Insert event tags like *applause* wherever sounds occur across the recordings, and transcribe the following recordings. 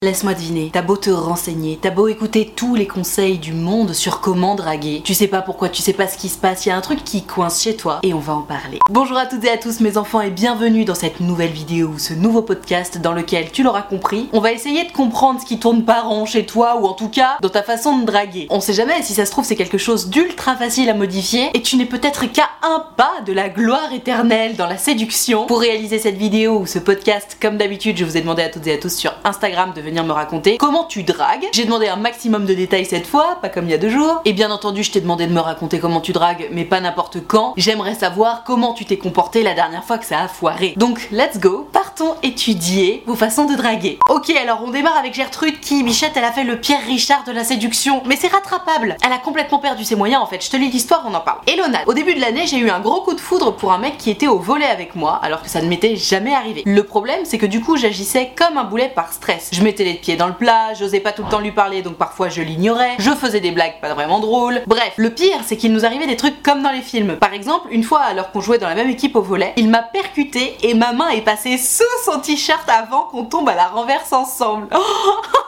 Laisse-moi deviner, t'as beau te renseigner, t'as beau écouter tous les conseils du monde sur comment draguer, tu sais pas pourquoi, tu sais pas ce qui se passe, il y a un truc qui coince chez toi et on va en parler. Bonjour à toutes et à tous mes enfants et bienvenue dans cette nouvelle vidéo, ce nouveau podcast dans lequel, tu l'auras compris, on va essayer de comprendre ce qui tourne pas rond chez toi ou en tout cas dans ta façon de draguer. On sait jamais, si ça se trouve c'est quelque chose d'ultra facile à modifier et tu n'es peut-être qu'à un pas de la gloire éternelle dans la séduction. Pour réaliser cette vidéo ou ce podcast, comme d'habitude, je vous ai demandé à toutes et à tous sur Instagram de venir me raconter comment tu dragues. J'ai demandé un maximum de détails cette fois, pas comme il y a deux jours. Et bien entendu, je t'ai demandé de me raconter comment tu dragues, mais pas n'importe quand. J'aimerais savoir comment tu t'es comporté la dernière fois que ça a foiré. Donc, let's go, partons étudier vos façons de draguer. Ok, alors on démarre avec Gertrude qui, Bichette, elle a fait le Pierre Richard de la séduction. Mais c'est rattrapable. Elle a complètement perdu ses moyens en fait. Je te lis l'histoire, on en parle. Elona, au début de l'année, j'ai eu un gros coup de foudre pour un mec qui était au volet avec moi, alors que ça ne m'était jamais arrivé. Le problème, c'est que du coup, j'agissais comme un boulet par stress. Je les pieds dans le plat, j'osais pas tout le temps lui parler, donc parfois je l'ignorais, je faisais des blagues pas vraiment drôles. Bref, le pire, c'est qu'il nous arrivait des trucs comme dans les films. Par exemple, une fois alors qu'on jouait dans la même équipe au volet, il m'a percuté et ma main est passée sous son t-shirt avant qu'on tombe à la renverse ensemble. *laughs*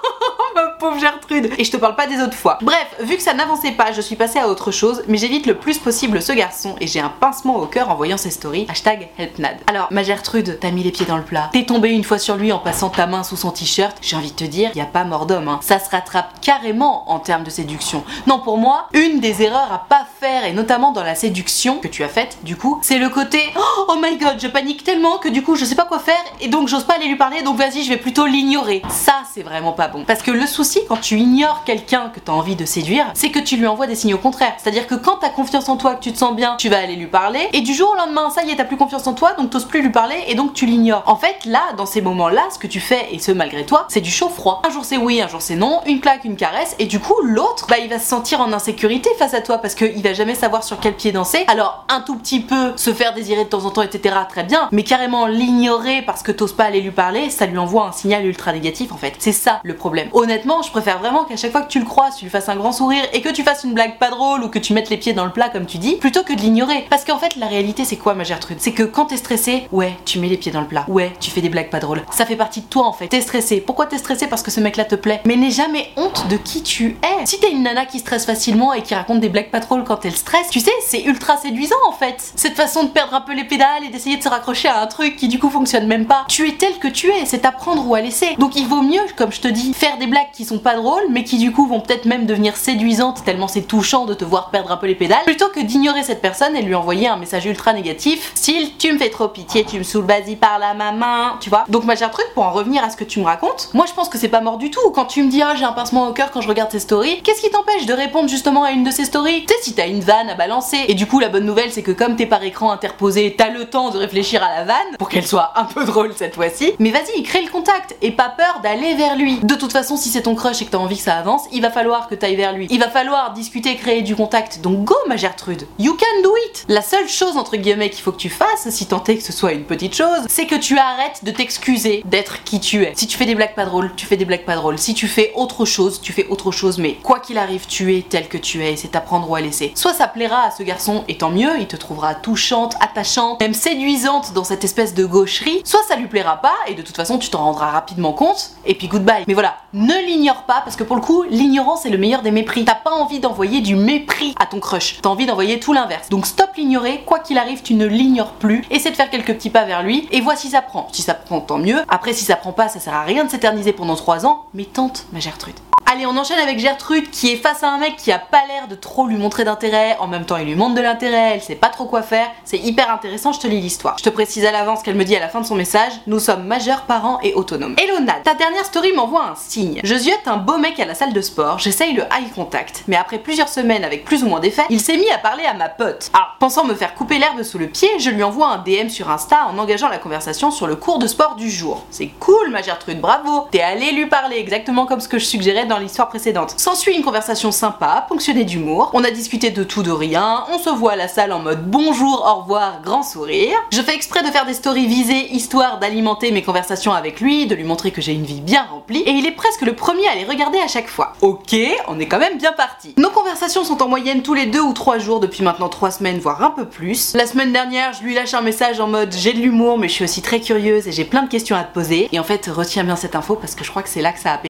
Gertrude. Et je te parle pas des autres fois. Bref, vu que ça n'avançait pas, je suis passée à autre chose, mais j'évite le plus possible ce garçon et j'ai un pincement au cœur en voyant ses stories. Hashtag helpnad. Alors, ma Gertrude, t'as mis les pieds dans le plat. T'es tombée une fois sur lui en passant ta main sous son t-shirt. J'ai envie de te dire, y a pas mort d'homme. Hein. Ça se rattrape carrément en termes de séduction. Non, pour moi, une des erreurs à pas faire, et notamment dans la séduction que tu as faite, du coup, c'est le côté Oh my god, je panique tellement que du coup, je sais pas quoi faire et donc j'ose pas aller lui parler, donc vas-y, je vais plutôt l'ignorer. Ça, c'est vraiment pas bon. Parce que le souci quand tu ignores quelqu'un que t'as envie de séduire, c'est que tu lui envoies des signaux contraires. C'est-à-dire que quand t'as confiance en toi, que tu te sens bien, tu vas aller lui parler, et du jour au lendemain, ça y est, t'as plus confiance en toi, donc t'oses plus lui parler, et donc tu l'ignores. En fait, là, dans ces moments-là, ce que tu fais, et ce malgré toi, c'est du chaud-froid. Un jour c'est oui, un jour c'est non, une claque, une caresse, et du coup, l'autre, bah, il va se sentir en insécurité face à toi, parce qu'il va jamais savoir sur quel pied danser. Alors, un tout petit peu se faire désirer de temps en temps, etc., très bien, mais carrément l'ignorer parce que t'oses pas aller lui parler, ça lui envoie un signal ultra négatif en fait. C'est ça le problème. Honnêtement, préfère vraiment qu'à chaque fois que tu le croises, tu lui fasses un grand sourire et que tu fasses une blague pas drôle ou que tu mettes les pieds dans le plat comme tu dis, plutôt que de l'ignorer. Parce qu'en fait, la réalité c'est quoi ma Gertrude? C'est que quand t'es stressé, ouais, tu mets les pieds dans le plat. Ouais, tu fais des blagues pas drôles. Ça fait partie de toi en fait. T'es stressé. Pourquoi t'es stressé Parce que ce mec là te plaît. Mais n'aie jamais honte de qui tu es. Si t'es une nana qui stresse facilement et qui raconte des blagues pas drôles quand elle stresse, tu sais, c'est ultra séduisant en fait. Cette façon de perdre un peu les pédales et d'essayer de se raccrocher à un truc qui du coup fonctionne même pas. Tu es tel que tu es, c'est à prendre ou à laisser. Donc il vaut mieux, comme je te dis, faire des blagues qui sont pas drôles, mais qui du coup vont peut-être même devenir séduisantes tellement c'est touchant de te voir perdre un peu les pédales, plutôt que d'ignorer cette personne et lui envoyer un message ultra négatif, style tu me fais trop pitié, tu me saoules, vas-y par la ma main, tu vois. Donc ma chère truc, pour en revenir à ce que tu me racontes, moi je pense que c'est pas mort du tout. Quand tu me dis ah j'ai un pincement au cœur quand je regarde tes stories, qu'est-ce qui t'empêche de répondre justement à une de ces stories? Tu sais si t'as une vanne à balancer, et du coup la bonne nouvelle c'est que comme t'es par écran interposé, t'as le temps de réfléchir à la vanne pour qu'elle soit un peu drôle cette fois-ci. Mais vas-y, crée le contact et pas peur d'aller vers lui. De toute façon, si c'est ton crush et que t'as envie que ça avance, il va falloir que t'ailles vers lui. Il va falloir discuter, créer du contact. Donc go ma Gertrude, you can do it. La seule chose entre guillemets qu'il faut que tu fasses, si tant est que ce soit une petite chose, c'est que tu arrêtes de t'excuser d'être qui tu es. Si tu fais des blagues pas drôles, tu fais des blagues pas drôles. Si tu fais autre chose, tu fais autre chose. Mais quoi qu'il arrive, tu es tel que tu es. C'est à prendre ou à laisser. Soit ça plaira à ce garçon et tant mieux, il te trouvera touchante, attachante, même séduisante dans cette espèce de gaucherie. Soit ça lui plaira pas et de toute façon tu t'en rendras rapidement compte et puis goodbye. Mais voilà, ne l'ignore pas parce que pour le coup, l'ignorance est le meilleur des mépris. T'as pas envie d'envoyer du mépris à ton crush. T'as envie d'envoyer tout l'inverse. Donc stop l'ignorer, quoi qu'il arrive, tu ne l'ignores plus. Essaie de faire quelques petits pas vers lui et vois si ça prend. Si ça prend, tant mieux. Après, si ça prend pas, ça sert à rien de s'éterniser pendant 3 ans, mais tente, ma Gertrude. Allez, on enchaîne avec Gertrude qui est face à un mec qui a pas l'air de trop lui montrer d'intérêt, en même temps il lui montre de l'intérêt, elle sait pas trop quoi faire, c'est hyper intéressant, je te lis l'histoire. Je te précise à l'avance qu'elle me dit à la fin de son message, nous sommes majeurs, parents et autonomes. Hello Nad, ta dernière story m'envoie un signe. Je ziote un beau mec à la salle de sport, j'essaye le eye contact, mais après plusieurs semaines avec plus ou moins d'effet, il s'est mis à parler à ma pote. Ah, pensant me faire couper l'herbe sous le pied, je lui envoie un DM sur Insta en engageant la conversation sur le cours de sport du jour. C'est cool ma Gertrude, bravo T'es allé lui parler exactement comme ce que je suggérais dans l'histoire précédente. S'ensuit une conversation sympa, ponctionnée d'humour. On a discuté de tout de rien, on se voit à la salle en mode bonjour, au revoir, grand sourire. Je fais exprès de faire des stories visées histoire d'alimenter mes conversations avec lui, de lui montrer que j'ai une vie bien remplie, et il est presque le premier à les regarder à chaque fois. Ok, on est quand même bien parti. Nos conversations sont en moyenne tous les deux ou trois jours depuis maintenant trois semaines, voire un peu plus. La semaine dernière, je lui lâche un message en mode j'ai de l'humour, mais je suis aussi très curieuse et j'ai plein de questions à te poser. Et en fait, retiens bien cette info parce que je crois que c'est là que ça a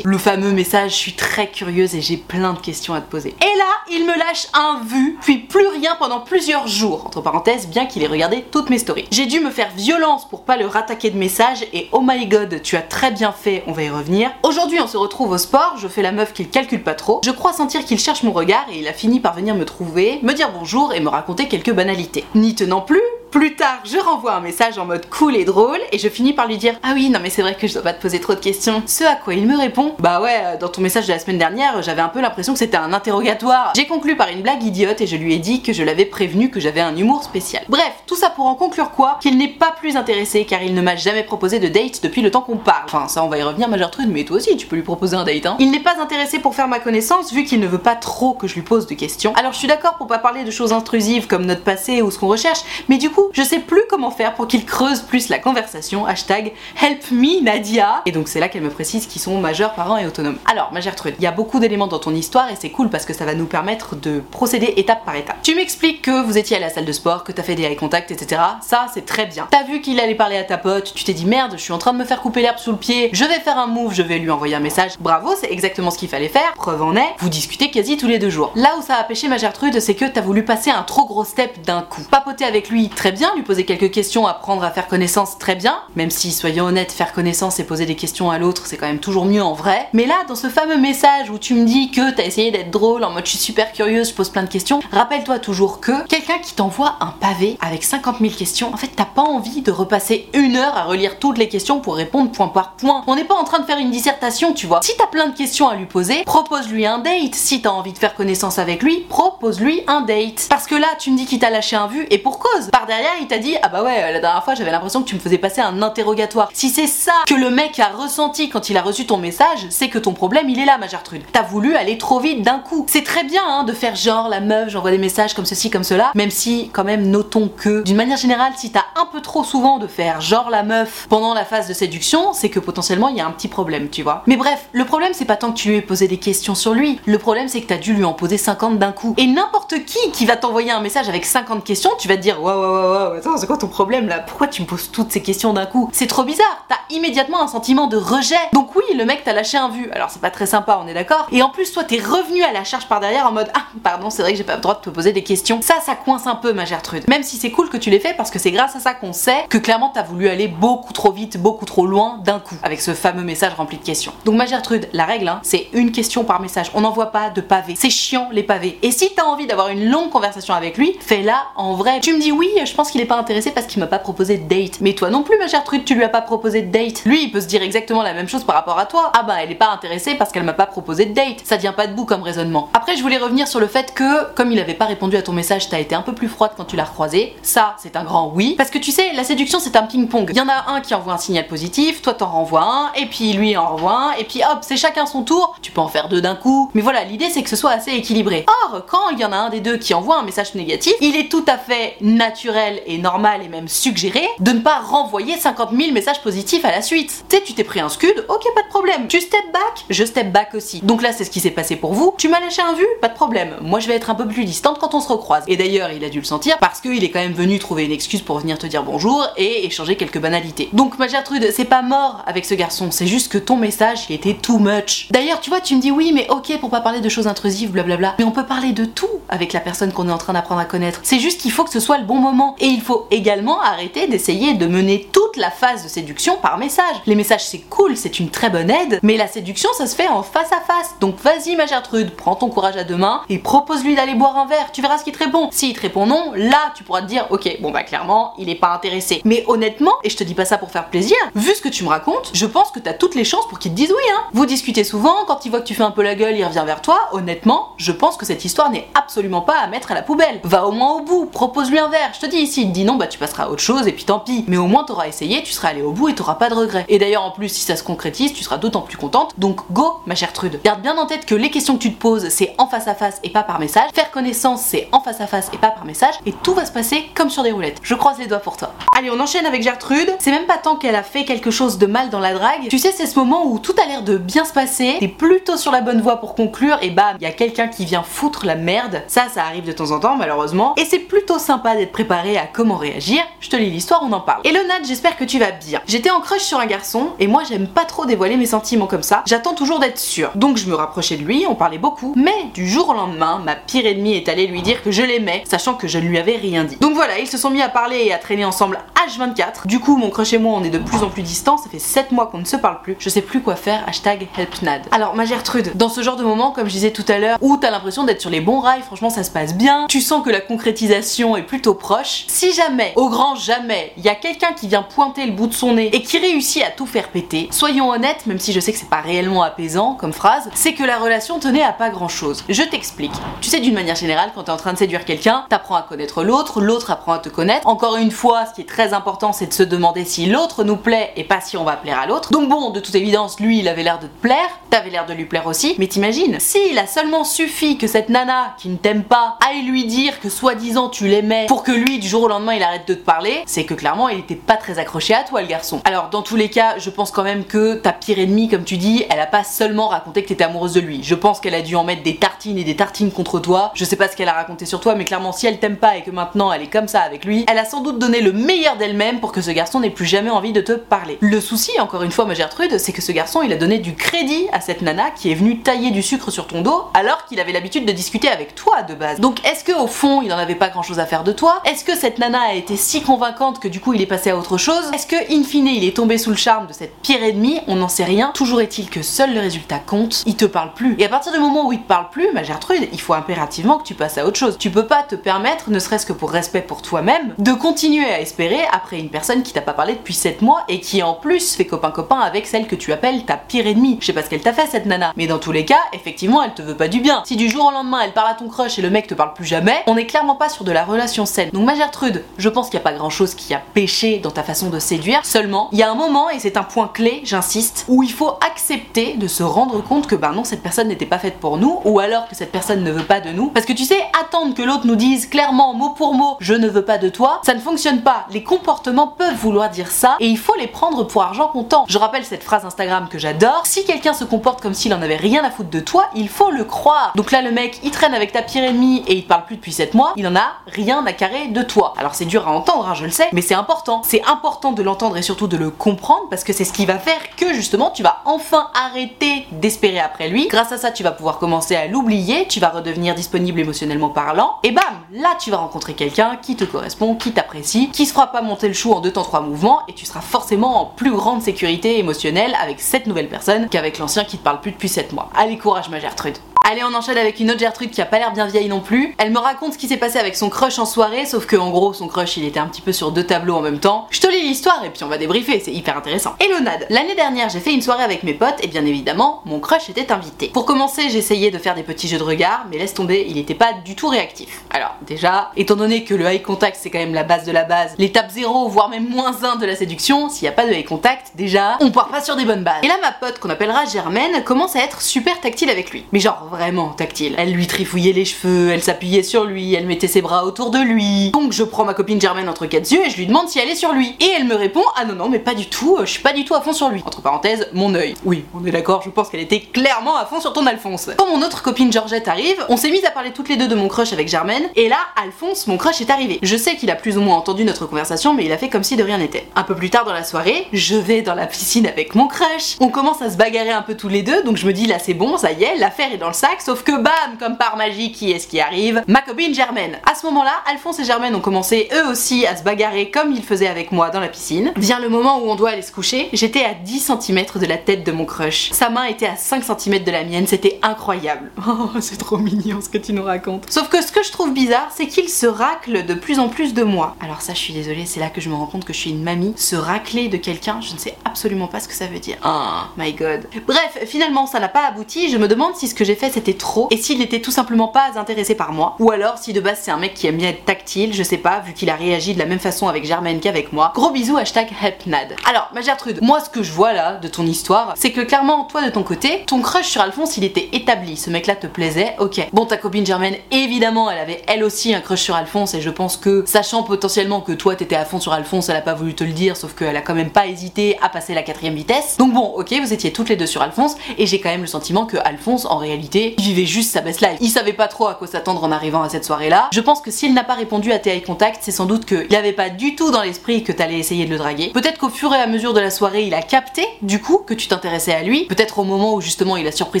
Le fameux message, je suis très curieuse et j'ai plein de questions à te poser. Et là, il me lâche un vu, puis plus rien pendant plusieurs jours. Entre parenthèses, bien qu'il ait regardé toutes mes stories. J'ai dû me faire violence pour pas le rattaquer de messages et oh my god, tu as très bien fait, on va y revenir. Aujourd'hui, on se retrouve au sport, je fais la meuf qu'il calcule pas trop. Je crois sentir qu'il cherche mon regard et il a fini par venir me trouver, me dire bonjour et me raconter quelques banalités. N'y tenant plus, plus tard, je renvoie un message en mode cool et drôle et je finis par lui dire Ah oui, non mais c'est vrai que je dois pas te poser trop de questions. Ce à quoi il me répond Bah ouais, dans ton message de la semaine dernière, j'avais un peu l'impression que c'était un interrogatoire. J'ai conclu par une blague idiote et je lui ai dit que je l'avais prévenu que j'avais un humour spécial. Bref, tout ça pour en conclure quoi? Qu'il n'est pas plus intéressé car il ne m'a jamais proposé de date depuis le temps qu'on parle. Enfin, ça on va y revenir, ma Gertrude, mais toi aussi tu peux lui proposer un date, hein. Il n'est pas intéressé pour faire ma connaissance vu qu'il ne veut pas trop que je lui pose de questions. Alors je suis d'accord pour pas parler de choses intrusives comme notre passé ou ce qu'on recherche, mais du coup, je sais plus comment faire pour qu'il creuse plus la conversation. Hashtag help me Nadia. Et donc c'est là qu'elle me précise qu'ils sont majeurs, parents et autonomes. Alors, ma Gertrude, il y a beaucoup d'éléments dans ton histoire et c'est cool parce que ça va nous permettre de procéder étape par étape. Tu m'expliques que vous étiez à la salle de sport, que t'as fait des eye contact, etc. Ça, c'est très bien. T'as vu qu'il allait parler à ta pote, tu t'es dit merde, je suis en train de me faire couper l'herbe sous le pied, je vais faire un move, je vais lui envoyer un message. Bravo, c'est exactement ce qu'il fallait faire. Preuve en est, vous discutez quasi tous les deux jours. Là où ça a pêché ma Gertrude, c'est que t'as voulu passer un trop gros step d'un coup. Papoter avec lui, très bien, lui poser quelques questions, apprendre à faire connaissance, très bien. Même si, soyons honnêtes, faire connaissance et poser des questions à l'autre, c'est quand même toujours mieux en vrai. Mais là, dans ce fameux message où tu me dis que t'as essayé d'être drôle, en mode je suis super curieuse, je pose plein de questions, rappelle-toi toujours que quelqu'un qui t'envoie un pavé avec 50 000 questions, en fait, t'as pas envie de repasser une heure à relire toutes les questions pour répondre point par point. On n'est pas en train de faire une dissertation, tu vois. Si t'as plein de questions à lui poser, propose-lui un date. Si t'as envie de faire connaissance avec lui, propose-lui un date. Parce que là, tu me dis qu'il t'a lâché un vu et pour cause. Par derrière, il t'a dit ah bah ouais la dernière fois j'avais l'impression que tu me faisais passer un interrogatoire. Si c'est ça que le mec a ressenti quand il a reçu ton message, c'est que ton problème il est là ma Gertrude. T'as voulu aller trop vite d'un coup. C'est très bien hein, de faire genre la meuf, j'envoie des messages comme ceci comme cela, même si quand même notons que d'une manière générale si t'as un peu trop souvent de faire genre la meuf pendant la phase de séduction, c'est que potentiellement il y a un petit problème, tu vois. Mais bref, le problème c'est pas tant que tu lui aies posé des questions sur lui, le problème c'est que t'as dû lui en poser 50 d'un coup. Et n'importe qui qui va t'envoyer un message avec 50 questions, tu vas te dire waouh waouh waouh, attends, c'est quoi ton problème là? Pourquoi tu me poses toutes ces questions d'un coup? C'est trop bizarre, t'as immédiatement un sentiment de rejet. Donc oui, le mec t'a lâché un vu, alors c'est pas très sympa, on est d'accord. Et en plus, toi t'es revenu à la charge par derrière en mode ah, pardon, c'est vrai que j'ai pas le droit de te poser des questions. Ça, ça coince un peu ma Gertrude. Même si c'est cool que tu l'aies fait parce que c'est grâce à ça qu'on sait que clairement t'as voulu aller beaucoup trop vite, beaucoup trop loin d'un coup avec ce fameux message rempli de questions. Donc ma Gertrude, la règle, hein, c'est une question par message. On n'envoie pas de pavés. C'est chiant les pavés. Et si t'as envie d'avoir une longue conversation avec lui, fais-la en vrai. Tu me dis oui, je pense qu'il est pas intéressé parce qu'il m'a pas proposé de date. Mais toi non plus, ma Gertrude, tu lui as pas proposé de date. Lui, il peut se dire exactement la même chose par rapport à toi. Ah bah, elle est pas intéressée parce qu'elle m'a pas proposé de date. Ça tient pas debout comme raisonnement. Après, je voulais revenir sur le fait que, comme il avait pas répondu à ton message, t'as été un peu plus froide quand tu l'as recroisé. Ça, c'est un grand oui. Parce que tu sais, la séduction, c'est un ping-pong. Il y en a un qui envoie un signal positif, toi t'en renvoies un, et puis lui en renvoie un, et puis hop, c'est chacun son tour. Tu peux en faire deux d'un coup. Mais voilà, l'idée c'est que ce soit assez équilibré. Or, quand il y en a un des deux qui envoie un message négatif, il est tout à fait naturel et normal et même suggéré de ne pas renvoyer 50 000 messages positifs à la suite. Tu sais, tu t'es pris un scud, ok, pas de problème. Tu step back, je step back aussi. Donc là, c'est ce qui s'est passé pour vous. Tu m'as lâché un vu, pas de problème. Moi, je vais être un peu plus distante quand on se recroise. Et d'ailleurs, il a dû le sentir parce qu'il est quand même venu trouver une excuse pour venir te dire bonjour et échanger quelques banalités. Donc, ma Gertrude, c'est pas mort avec ce garçon, c'est juste que ton message était too much. D'ailleurs, tu vois, tu me dis oui, mais ok pour pas parler de choses intrusives, blablabla. Mais on peut parler de tout avec la personne qu'on est en train d'apprendre à connaître. C'est juste qu'il faut que ce soit le bon moment. Et il faut également arrêter d'essayer de mener toute la phase de séduction par message. Les messages c'est cool, c'est une très bonne aide, mais la séduction ça se fait en face à face. Donc vas-y ma Gertrude, prends ton courage à deux mains et propose-lui d'aller boire un verre, tu verras ce qu'il te répond. S'il te répond non, là tu pourras te dire ok, bon bah clairement il est pas intéressé. Mais honnêtement, et je te dis pas ça pour faire plaisir, vu ce que tu me racontes, je pense que t'as toutes les chances pour qu'il te dise oui hein. Vous discutez souvent, quand il voit que tu fais un peu la gueule, il revient vers toi, honnêtement, je pense que cette histoire n'est absolument pas à mettre à la poubelle. Va au moins au bout, propose-lui un verre. Je te dis, ici, il te dit non, bah tu passeras à autre chose et puis tant pis. Mais au moins t'auras essayé, tu seras allé au bout et t'auras pas de regrets. Et d'ailleurs, en plus, si ça se concrétise, tu seras d'autant plus contente. Donc go, ma chère Trude. Garde bien en tête que les questions que tu te poses, c'est en face à face et pas par message. Faire connaissance, c'est en face à face et pas par message. Et tout va se passer comme sur des roulettes. Je croise les doigts pour toi. Allez, on enchaîne avec Gertrude. C'est même pas tant qu'elle a fait quelque chose de mal dans la drague. Tu sais, c'est ce moment où tout a l'air de bien se passer. T'es plutôt sur la bonne voie pour conclure et bam, il y a quelqu'un qui vient foutre la merde. Ça, ça arrive de temps en temps, malheureusement. Et c'est plutôt sympa d'être préparé à comment réagir. Je te lis l'histoire, on en parle. Hello Nat, j'espère que tu vas bien. J'étais en crush sur un garçon et moi j'aime pas trop dévoiler mes sentiments comme ça. J'attends toujours d'être sûre. Donc je me rapprochais de lui, on parlait beaucoup. Mais du jour au lendemain, ma pire ennemie est allée lui dire que je l'aimais, sachant que je ne lui avais rien dit. Donc voilà, ils se sont mis à parler et à traîner ensemble H24. Du coup, mon crush et moi, on est de plus en plus distants. Ça fait 7 mois qu'on ne se parle plus. Je sais plus quoi faire. Hashtag helpnad. Alors, ma Gertrude, dans ce genre de moment, comme je disais tout à l'heure, où t'as l'impression d'être sur les bons rails, franchement, ça se passe bien. Tu sens que la concrétisation est plutôt proche. Si jamais, au grand jamais, il y a quelqu'un qui vient pointer le bout de son nez et qui réussit à tout faire péter, soyons honnêtes, même si je sais que c'est pas réellement apaisant comme phrase, c'est que la relation tenait à pas grand chose. Je t'explique. Tu sais, d'une manière générale, quand t'es en train de séduire quelqu'un, t'apprends à connaître l'autre, l'autre apprend à te connaître. Encore une fois, ce qui est très important, c'est de se demander si l'autre nous plaît et pas si on va plaire à l'autre. Donc bon, de toute évidence, lui, il avait l'air de te plaire, t'avais l'air de lui plaire aussi, mais t'imagines, s'il a seulement suffi que cette nana qui ne t'aime pas aille lui dire que soi-disant tu l'aimais pour que lui, du jour au lendemain, il arrête de te parler, c'est que clairement, il était pas très accroché à toi, le garçon. Alors, dans tous les cas, je pense quand même que ta pire ennemie, comme tu dis, elle a pas seulement raconté que t'étais amoureuse de lui. Je pense qu'elle a dû en mettre des tartines et des tartines contre toi. Je sais pas ce qu'elle a raconté sur toi, mais clairement, si elle t'aime pas et que maintenant elle est comme ça avec lui, elle a sans doute donné le meilleur d'elle-même pour que ce garçon n'ait plus jamais envie de te parler. Le souci, encore une fois, ma Gertrude, c'est que ce garçon, il a donné du crédit à cette nana qui est venue tailler du sucre sur ton dos alors qu'il avait l'habitude de discuter avec toi de base. Donc, est-ce que au fond, il en avait pas grand chose à faire de toi? Est-ce que cette nana a été si convaincante que du coup, il est passé à autre chose Est-ce que, in fine, il est tombé sous le charme de cette pire ennemie? On n'en sait rien. Toujours est-il que seul le résultat compte. Il te parle plus. Et à partir du moment où il te parle plus, ma Gertrude, il faut impérativement que tu passes à autre chose. Tu peux pas te permettre, ne serait-ce que pour respect pour toi-même, de continuer à espérer après une personne qui t'a pas parlé depuis 7 mois et qui en plus fait copain-copain avec celle que tu appelles ta pire ennemie. Je sais pas ce qu'elle t'a fait cette nana, mais dans tous les cas, effectivement, elle te veut pas du bien. Si du jour au lendemain elle parle à ton crush et le mec te parle plus jamais, on est clairement pas sur de la relation saine. Donc ma Gertrude, je pense qu'il n'y a pas grand chose qui a péché dans ta façon de séduire, seulement il y a un moment, et c'est un point clé, j'insiste, où il faut accepter de se rendre compte que ben non, cette personne n'était pas faite pour nous, ou alors que cette personne ne veut pas de nous. Parce que tu sais, attendre que l'autre nous dise clairement, mot pour mot, je ne veux pas de toi, ça ne fonctionne pas. Les comportements peuvent vouloir dire ça, et il faut les prendre pour argent comptant. Je rappelle cette phrase Instagram que j'adore, si quelqu'un se comporte comme s'il en avait rien à foutre de toi, il faut le croire. Donc là, le mec, il traîne avec ta pire ennemie et il te parle plus depuis 7 mois, il en a rien à carrer de toi. Alors c'est dur à entendre, hein, je le sais, mais c'est important. C'est important de l'entendre et surtout de le comprendre parce que c'est ce qui va faire que justement tu vas enfin arrêter d'espérer après lui. Grâce à ça, tu vas pouvoir commencer à l'oublier, tu vas redevenir disponible émotionnellement parlant, et bam, là tu vas rencontrer quelqu'un qui te correspond, qui t'apprécie, qui se fera pas monter le chou en deux temps trois mouvements et tu seras forcément en plus grande sécurité émotionnelle avec cette nouvelle personne qu'avec l'ancien qui te parle plus depuis 7 mois. Allez courage ma Gertrude. Allez, on enchaîne avec une autre Gertrude qui a pas l'air bien vieille non plus. Elle me raconte ce qui s'est passé avec son crush en soirée, sauf que en gros son crush il était un petit peu sur deux tableaux en même temps. Je te lis l'histoire et puis on va débriefer, c'est hyper intéressant. Nad, l'année dernière j'ai fait une soirée avec mes potes et bien évidemment mon crush était invité. Pour commencer j'essayais de faire des petits jeux de regard, mais laisse tomber, il était pas du tout réactif. Alors déjà, étant donné que le eye contact c'est quand même la base de la base, l'étape 0 voire même moins 1 de la séduction, s'il y a pas de eye contact, déjà on part pas sur des bonnes bases. Et là ma pote qu'on appellera Germaine commence à être super tactile avec lui. Mais genre vraiment tactile. Elle lui trifouillait les cheveux, elle s'appuyait sur lui, elle mettait ses bras autour de lui. Je prends ma copine Germaine entre quatre yeux et je lui demande si elle est sur lui. Et elle me répond ah non non mais pas du tout, je suis pas du tout à fond sur lui. Entre parenthèses, mon œil. Oui, on est d'accord, je pense qu'elle était clairement à fond sur ton Alphonse. Quand mon autre copine Georgette arrive, on s'est mis à parler toutes les deux de mon crush avec Germaine et là Alphonse, mon crush est arrivé. Je sais qu'il a plus ou moins entendu notre conversation mais il a fait comme si de rien n'était. Un peu plus tard dans la soirée, je vais dans la piscine avec mon crush. On commence à se bagarrer un peu tous les deux donc je me dis là c'est bon, ça y est, l'affaire est dans le sac sauf que bam, comme par magie, qui est-ce qui arrive? Ma copine Germaine. À ce moment-là, Alphonse et Germaine ont commencé eux aussi à se bagarrer comme ils faisaient avec moi dans la piscine. Vient le moment où on doit aller se coucher, j'étais à 10 cm de la tête de mon crush. Sa main était à 5 cm de la mienne, c'était incroyable. *laughs* Oh, c'est trop mignon ce que tu nous racontes. Sauf que ce que je trouve bizarre, c'est qu'il se racle de plus en plus de moi. Alors ça, je suis désolée, c'est là que je me rends compte que je suis une mamie. Se racler de quelqu'un, je ne sais absolument pas ce que ça veut dire. Oh my god. Bref, finalement, ça n'a pas abouti. Je me demande si ce que j'ai fait c'était trop et s'il était tout simplement pas intéressé par moi. Ou alors, si de base c'est un mec qui aime bien être tactile, je sais pas, vu qu'il a réagi de la même façon avec Germaine qu'avec moi. Gros bisous, hashtag helpnad. Alors, ma Gertrude, moi ce que je vois là de ton histoire, c'est que clairement, toi de ton côté, ton crush sur Alphonse il était établi. Ce mec là te plaisait, ok. Bon, ta copine Germaine, évidemment, elle avait elle aussi un crush sur Alphonse et je pense que, sachant potentiellement que toi t'étais à fond sur Alphonse, elle a pas voulu te le dire, sauf qu'elle a quand même pas hésité à passer la quatrième vitesse. Donc bon, ok, vous étiez toutes les deux sur Alphonse et j'ai quand même le sentiment que Alphonse, en réalité, vivait juste sa best life. Il savait pas trop à quoi s'attendre en arrivant à cette soirée-là. Je pense que s'il n'a pas répondu à tes contact, c'est sans doute qu'il avait pas du tout dans l'esprit que t'allais essayer de le draguer. Peut-être qu'au fur et à mesure de la soirée, il a capté, du coup, que tu t'intéressais à lui. Peut-être au moment où justement il a surpris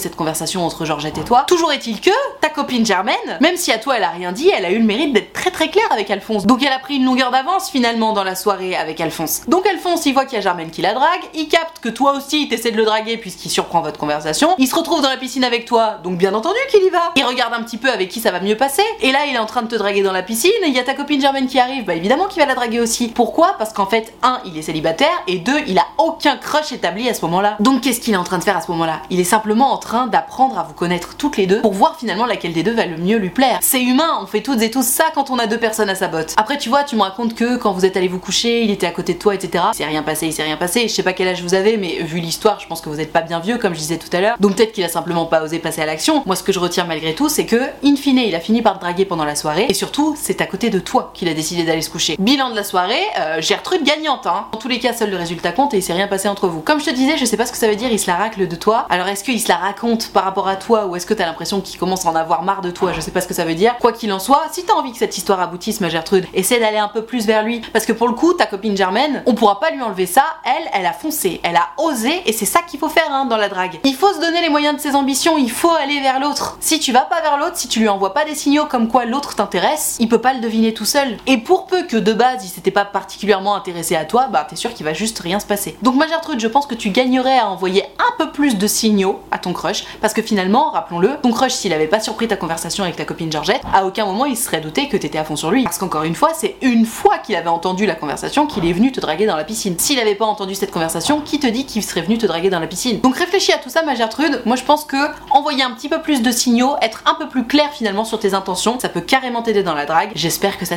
cette conversation entre Georgette et toi. Toujours est-il que ta copine Germaine, même si à toi elle a rien dit, elle a eu le mérite d'être très très claire avec Alphonse. Donc elle a pris une longueur d'avance finalement dans la soirée avec Alphonse. Donc Alphonse, il voit qu'il y a Germaine qui la drague, il capte que toi aussi t'essaies de le draguer puisqu'il surprend votre conversation. Il se retrouve dans la piscine avec toi, donc bien entendu qu'il y va. Il regarde un petit peu avec qui ça va mieux passer. Et là, il est en train de te draguer dans la piscine. Il y a ta copine Germaine qui arrive. Bah évidemment qu'il va la draguer aussi. Pourquoi? Parce qu'en fait, un, il est célibataire et deux, il a aucun crush établi à ce moment-là. Donc qu'est-ce qu'il est en train de faire à ce moment-là? Il est simplement en train d'apprendre à vous connaître toutes les deux pour voir finalement laquelle des deux va le mieux lui plaire. C'est humain, on fait toutes et tous ça quand on a deux personnes à sa botte. Après, tu vois, tu me racontes que quand vous êtes allé vous coucher, il était à côté de toi, etc. Il s'est rien passé, il s'est rien passé. Je sais pas quel âge vous avez, mais vu l'histoire, je pense que vous êtes pas bien vieux, comme je disais tout à l'heure. Donc peut-être qu'il a simplement pas osé passer à l'action. Moi, ce que je retiens malgré tout, c'est que, in fine, il a fini par draguer pendant la soirée, et surtout, c'est à côté de toi qu'il a décidé d'aller se coucher. Bilan de la soirée, euh, Gertrude gagnante, hein. Dans tous les cas, seul le résultat compte et il s'est rien passé entre vous. Comme je te disais, je sais pas ce que ça veut dire, il se la racle de toi. Alors est-ce qu'il se la raconte par rapport à toi, ou est-ce que t'as l'impression qu'il commence à en avoir marre de toi? Je sais pas ce que ça veut dire. Quoi qu'il en soit, si t'as envie que cette histoire aboutisse, ma Gertrude, essaie d'aller un peu plus vers lui. Parce que pour le coup, ta copine Germaine, on pourra pas lui enlever ça. Elle, elle a foncé, elle a osé, et c'est ça qu'il faut faire hein, dans la drague. Il faut se donner les moyens de ses ambitions, il faut aller vers l'autre. Si tu vas pas vers l'autre, si tu lui envoies pas des signaux comme quoi l'autre t'intéresse, il peut pas le deviner tout Et pour peu que de base il s'était pas particulièrement intéressé à toi, bah t'es sûr qu'il va juste rien se passer. Donc ma Gertrude, je pense que tu gagnerais à envoyer un peu plus de signaux à ton crush, parce que finalement, rappelons-le, ton crush s'il avait pas surpris ta conversation avec ta copine Georgette, à aucun moment il se serait douté que t'étais à fond sur lui. Parce qu'encore une fois, c'est une fois qu'il avait entendu la conversation qu'il est venu te draguer dans la piscine. S'il avait pas entendu cette conversation, qui te dit qu'il serait venu te draguer dans la piscine? Donc réfléchis à tout ça, ma Gertrude. Moi je pense que envoyer un petit peu plus de signaux, être un peu plus clair finalement sur tes intentions, ça peut carrément t'aider dans la drague. J'espère que ça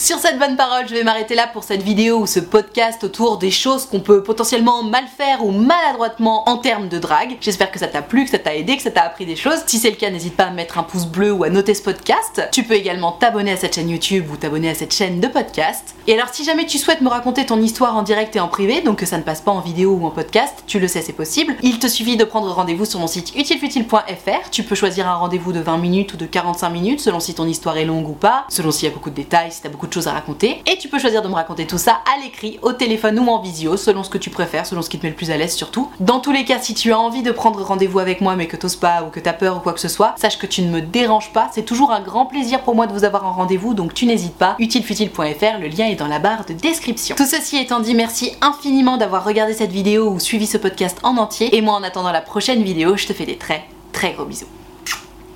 Sur cette bonne parole, je vais m'arrêter là pour cette vidéo ou ce podcast autour des choses qu'on peut potentiellement mal faire ou maladroitement en termes de drague. J'espère que ça t'a plu, que ça t'a aidé, que ça t'a appris des choses. Si c'est le cas, n'hésite pas à mettre un pouce bleu ou à noter ce podcast. Tu peux également t'abonner à cette chaîne YouTube ou t'abonner à cette chaîne de podcast. Et alors si jamais tu souhaites me raconter ton histoire en direct et en privé, donc que ça ne passe pas en vidéo ou en podcast, tu le sais c'est possible, il te suffit de prendre rendez-vous sur mon site utilefutile.fr. Tu peux choisir un rendez-vous de 20 minutes ou de 45 minutes selon si ton histoire est longue ou pas, selon s'il y a beaucoup de si t'as beaucoup de choses à raconter. Et tu peux choisir de me raconter tout ça à l'écrit, au téléphone ou en visio, selon ce que tu préfères, selon ce qui te met le plus à l'aise surtout. Dans tous les cas, si tu as envie de prendre rendez-vous avec moi mais que t'oses pas ou que t'as peur ou quoi que ce soit, sache que tu ne me déranges pas. C'est toujours un grand plaisir pour moi de vous avoir en rendez-vous, donc tu n'hésites pas. Utilefutile.fr, le lien est dans la barre de description. Tout ceci étant dit, merci infiniment d'avoir regardé cette vidéo ou suivi ce podcast en entier. Et moi, en attendant la prochaine vidéo, je te fais des très très gros bisous.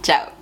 Ciao